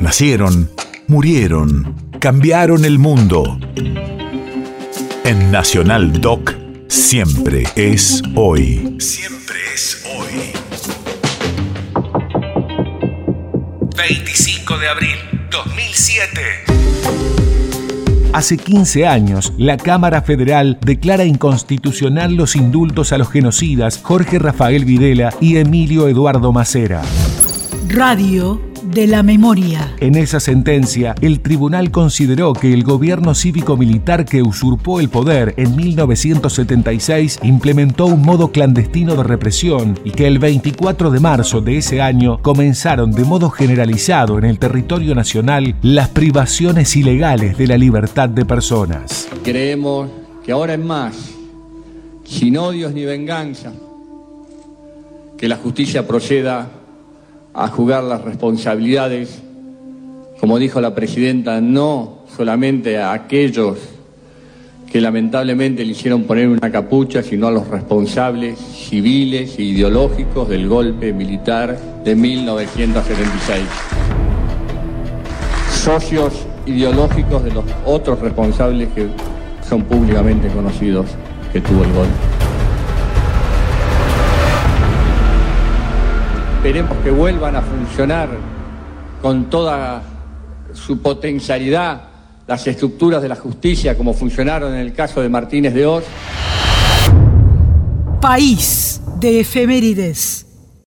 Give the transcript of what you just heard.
Nacieron, murieron, cambiaron el mundo. En Nacional Doc, siempre es hoy. Siempre es hoy. 25 de abril 2007. Hace 15 años, la Cámara Federal declara inconstitucional los indultos a los genocidas Jorge Rafael Videla y Emilio Eduardo Macera. Radio de la memoria. En esa sentencia, el tribunal consideró que el gobierno cívico-militar que usurpó el poder en 1976 implementó un modo clandestino de represión y que el 24 de marzo de ese año comenzaron de modo generalizado en el territorio nacional las privaciones ilegales de la libertad de personas. Creemos que ahora es más, sin odios ni venganza, que la justicia proceda a jugar las responsabilidades, como dijo la presidenta, no solamente a aquellos que lamentablemente le hicieron poner una capucha, sino a los responsables civiles e ideológicos del golpe militar de 1976. Socios ideológicos de los otros responsables que son públicamente conocidos que tuvo el golpe. Esperemos que vuelvan a funcionar con toda su potencialidad las estructuras de la justicia como funcionaron en el caso de Martínez de Oz. País de efemérides.